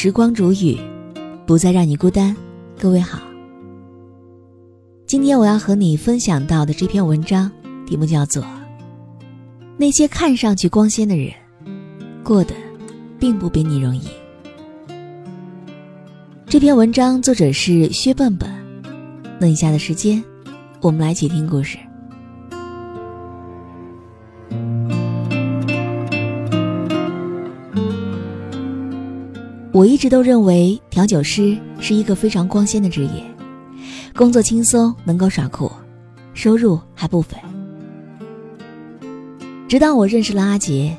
时光煮雨，不再让你孤单。各位好，今天我要和你分享到的这篇文章题目叫做《那些看上去光鲜的人，过得并不比你容易》。这篇文章作者是薛笨笨。那以下的时间，我们来一起听故事。我一直都认为调酒师是一个非常光鲜的职业，工作轻松，能够耍酷，收入还不菲。直到我认识了阿杰，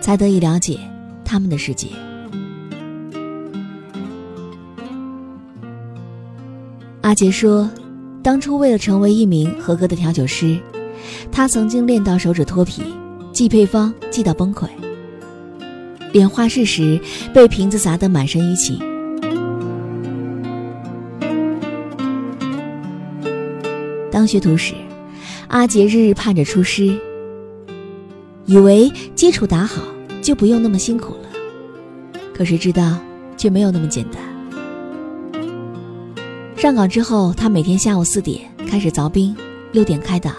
才得以了解他们的世界。阿杰说，当初为了成为一名合格的调酒师，他曾经练到手指脱皮，记配方记到崩溃。演画室时，被瓶子砸得满身淤青。当学徒时，阿杰日日盼着出师，以为基础打好就不用那么辛苦了。可谁知道，却没有那么简单。上岗之后，他每天下午四点开始凿冰，六点开打。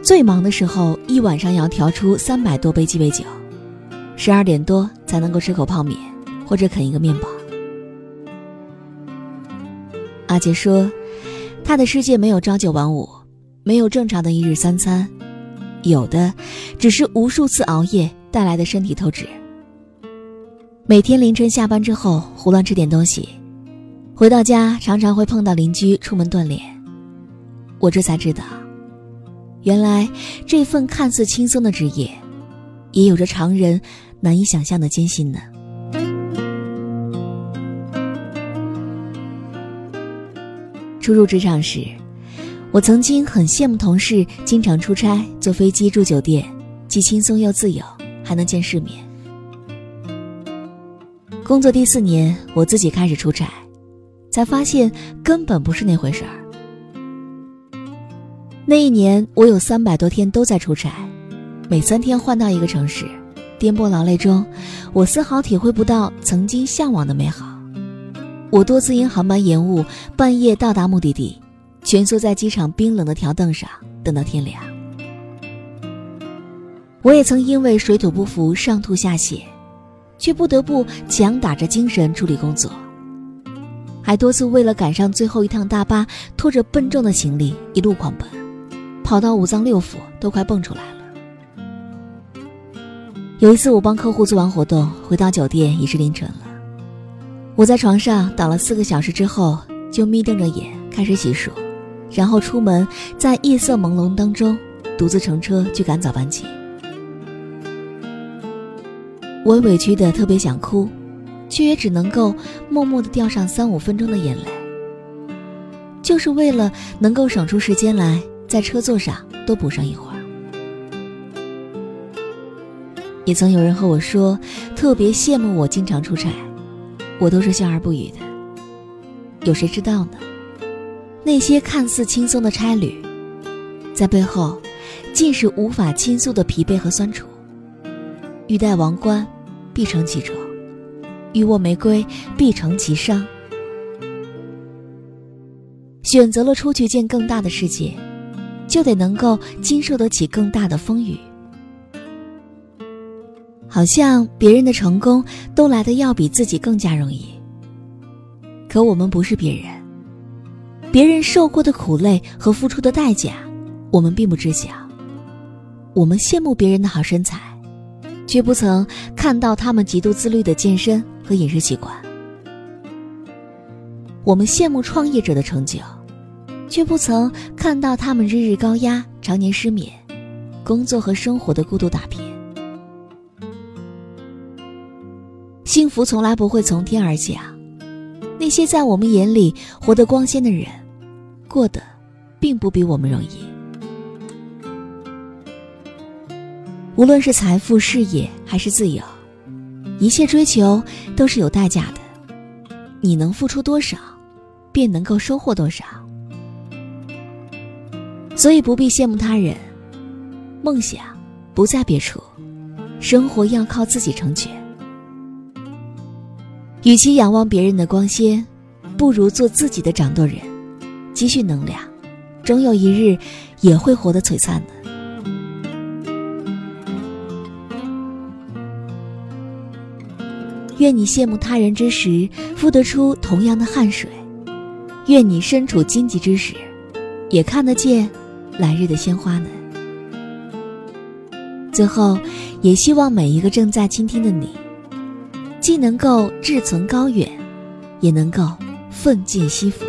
最忙的时候，一晚上要调出三百多杯鸡尾酒。十二点多才能够吃口泡面，或者啃一个面包。阿杰说，他的世界没有朝九晚五，没有正常的一日三餐，有的只是无数次熬夜带来的身体透支。每天凌晨下班之后胡乱吃点东西，回到家常常会碰到邻居出门锻炼。我这才知道，原来这份看似轻松的职业。也有着常人难以想象的艰辛呢。初入职场时，我曾经很羡慕同事经常出差、坐飞机、住酒店，既轻松又自由，还能见世面。工作第四年，我自己开始出差，才发现根本不是那回事儿。那一年，我有三百多天都在出差。每三天换到一个城市，颠簸劳累中，我丝毫体会不到曾经向往的美好。我多次因航班延误，半夜到达目的地，蜷缩在机场冰冷的条凳上等到天亮。我也曾因为水土不服上吐下泻，却不得不强打着精神处理工作。还多次为了赶上最后一趟大巴，拖着笨重的行李一路狂奔，跑到五脏六腑都快蹦出来了。有一次，我帮客户做完活动，回到酒店已是凌晨了。我在床上倒了四个小时之后，就眯瞪着眼开始洗漱，然后出门，在夜色朦胧当中，独自乘车去赶早班机。我委屈的特别想哭，却也只能够默默的掉上三五分钟的眼泪，就是为了能够省出时间来，在车座上多补上一会儿。也曾有人和我说，特别羡慕我经常出差，我都是笑而不语的。有谁知道呢？那些看似轻松的差旅，在背后，尽是无法倾诉的疲惫和酸楚。欲戴王冠，必承其重；欲握玫瑰，必承其伤。选择了出去见更大的世界，就得能够经受得起更大的风雨。好像别人的成功都来的要比自己更加容易。可我们不是别人，别人受过的苦累和付出的代价，我们并不知晓。我们羡慕别人的好身材，却不曾看到他们极度自律的健身和饮食习惯。我们羡慕创业者的成就，却不曾看到他们日日高压、常年失眠、工作和生活的孤独打拼。幸福从来不会从天而降，那些在我们眼里活得光鲜的人，过得并不比我们容易。无论是财富、事业还是自由，一切追求都是有代价的。你能付出多少，便能够收获多少。所以不必羡慕他人，梦想不在别处，生活要靠自己成全。与其仰望别人的光鲜，不如做自己的掌舵人，积蓄能量，终有一日也会活得璀璨的。愿你羡慕他人之时，付得出同样的汗水；愿你身处荆棘之时，也看得见来日的鲜花呢。最后，也希望每一个正在倾听的你。既能够志存高远，也能够奋进西服。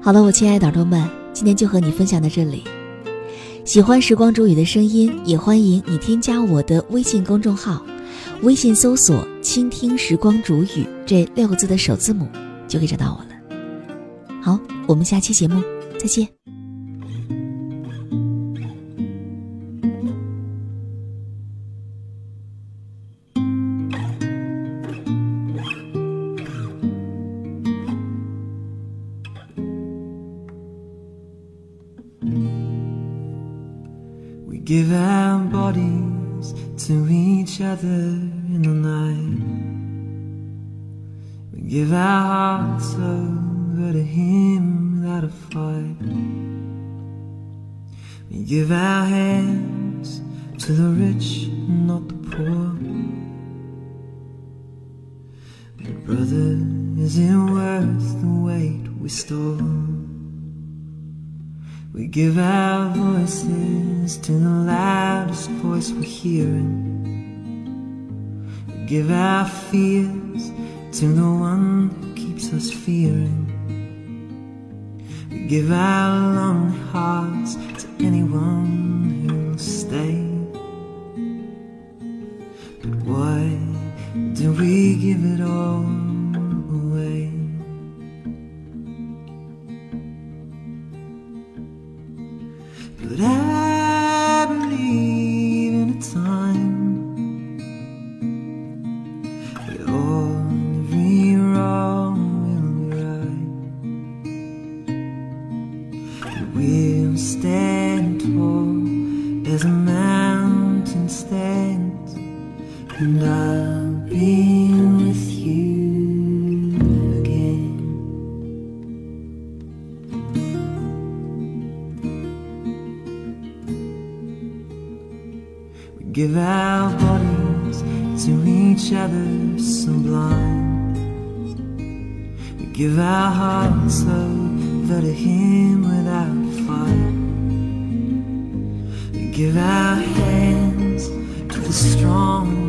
好了，我亲爱的耳朵们，今天就和你分享到这里。喜欢时光煮雨的声音，也欢迎你添加我的微信公众号，微信搜索“倾听时光煮雨”这六个字的首字母，就可以找到我了。好，我们下期节目再见。Give our bodies to each other in the night. We give our hearts over to Him without a fight. We give our hands to the rich, and not the poor. But brother, is it worth the weight we store? We give our voices to the loudest voice we're hearing. We give our fears to the one who keeps us fearing. We give our lonely hearts to anyone give our bodies to each other sublime. We give our hearts over to Him without fight. We give our hands to the strong,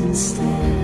instead.